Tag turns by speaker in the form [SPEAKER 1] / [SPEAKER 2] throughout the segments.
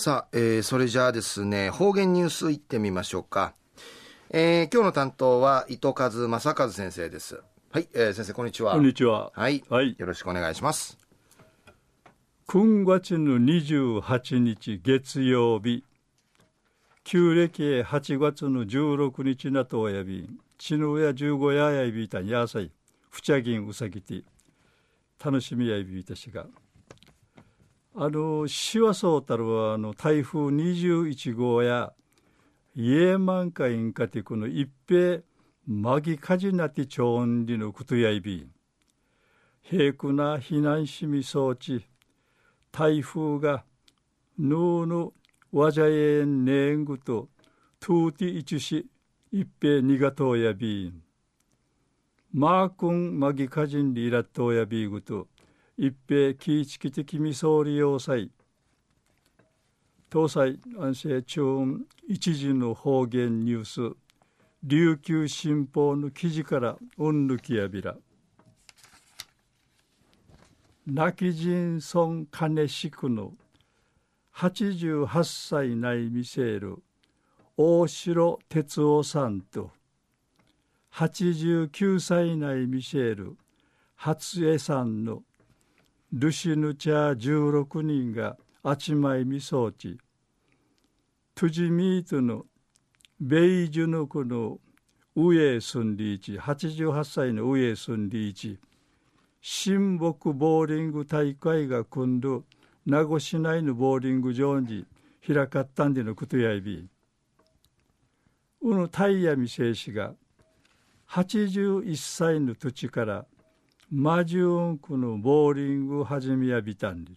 [SPEAKER 1] さあ、えー、それじゃあですね、方言ニュースいってみましょうか。えー、今日の担当は伊藤和正和先生です。はい、えー、先生こんにちは。
[SPEAKER 2] こんにちは。
[SPEAKER 1] はい。はい。よろしくお願いします。
[SPEAKER 2] 9月の28日月曜日、旧暦8月の16日なとおやび、ちぬや15ややいびいたんやさい、ふちゃぎんうさぎて、楽しみやいびいたしが。あのしわそうたるはあの台風21号やイエーマンカインカティクの一平マギカジナティチョンリのクトヤイビ平空な避難しみ装置台風がヌーヌワジャエンネングとトゥーティイチュシ一平ニガトーヤビーマークンマギカジンリラトーヤビーグと一平キーチキ的未総理要塞東西安政中一時の方言ニュース。琉球新報の記事からうんぬきやびら。亡き人村金敷の。88歳内見せる。大城哲夫さんと。89歳内見せる。初江さんの。ルシヌチャー16人があちまいみそうちトゥジミートのベイジュヌクの上住んでいち88歳の上住んでいち新木ボーリング大会が組んど名護市内のボーリング場に開かったんでのことやいび。うのタイヤミセイシが81歳の土地からマジュンクのボーリング始めやびたんでる。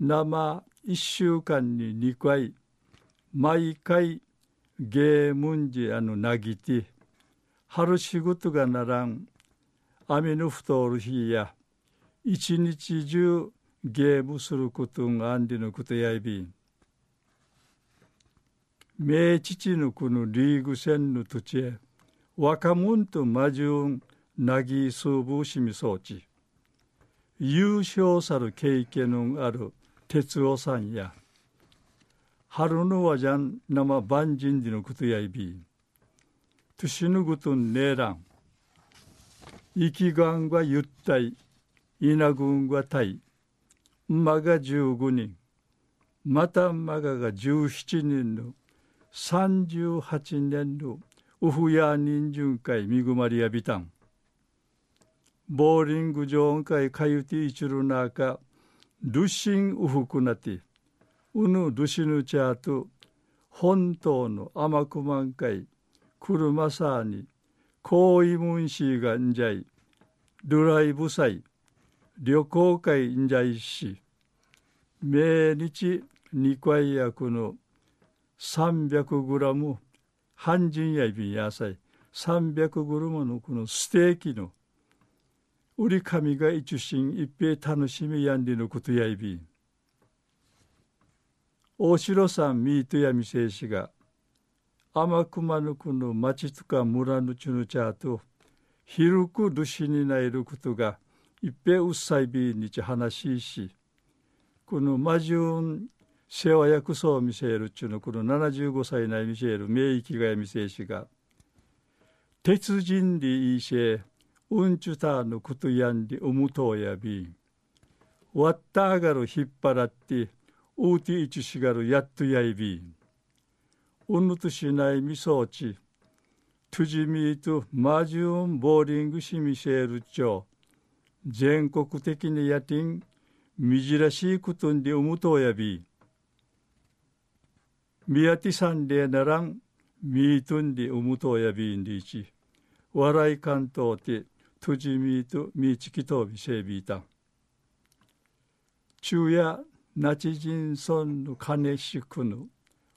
[SPEAKER 2] 生一週間に二回、毎回ゲームンジあのなぎて、春仕事がならん、雨の太る日や、一日中ゲームすることがあんりのことやいびん。名父のこのリーグ戦の土地へ、若者と魔順なぎすぶしみ装置優勝さる経験のある哲夫さんや春のわじゃん生万人でのことやいび。としぬぐとんねえらん。生きがんがゆったい。稲軍がたい。馬が15人。また馬がが17人の。38年の。ウフヤ人巡会みぐまりやびたん。ボーリング場会かゆていちるなか、ルシンウフクナティ、ウヌルシヌチャート、本当の甘く満開、クルマサーに、行為ムンシーがんじゃい、ドライブサイ、旅行会んじゃいし、命日二回薬の300グラム、半人やびん野菜、300グラムのこのステーキの 우리카미가이주신이빼타노심이얀디노구토야이비大城さんミートやみせいしが甘くまぬくの町とか村のちぬちゃと広くルシになえることがいっぺうっさいびにち話ししこのマジュン世話役そう見せるちゅのこの75歳ない見せる名域がやみせいしが鉄人でいいせ うんちゅたのことやんでおむとやびわったあがる引っ張らってうていちしがるやっとやいびうぬとしないみそうちとじみとマジュンボーリングしみせるちょ全国的にやてんみじらしいことんでおむとやびみやてさんでならんみーとんでおむとやびんでいち笑い関東て tu ミートミ tu mi chi ki to bi she bi ta chuya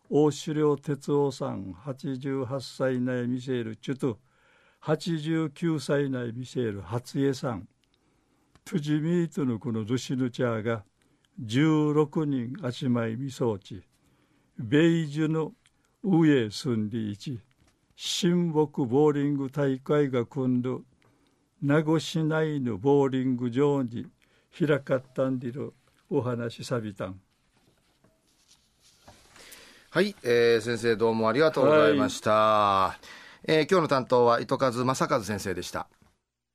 [SPEAKER 2] 大狩猟哲夫さん88歳内ミシェール・チュト89歳内ミシェール・ハツエさんトゥジミートのこのルシヌチャーが16人足前未装置ベイジュの上住んでいち親睦ボーリング大会が組んど名護市内のボーリング場に開かったんでるお話さびたん。
[SPEAKER 1] はい、えー、先生どうもありがとうございました。はい、えー、今日の担当は糸数正和先生でした。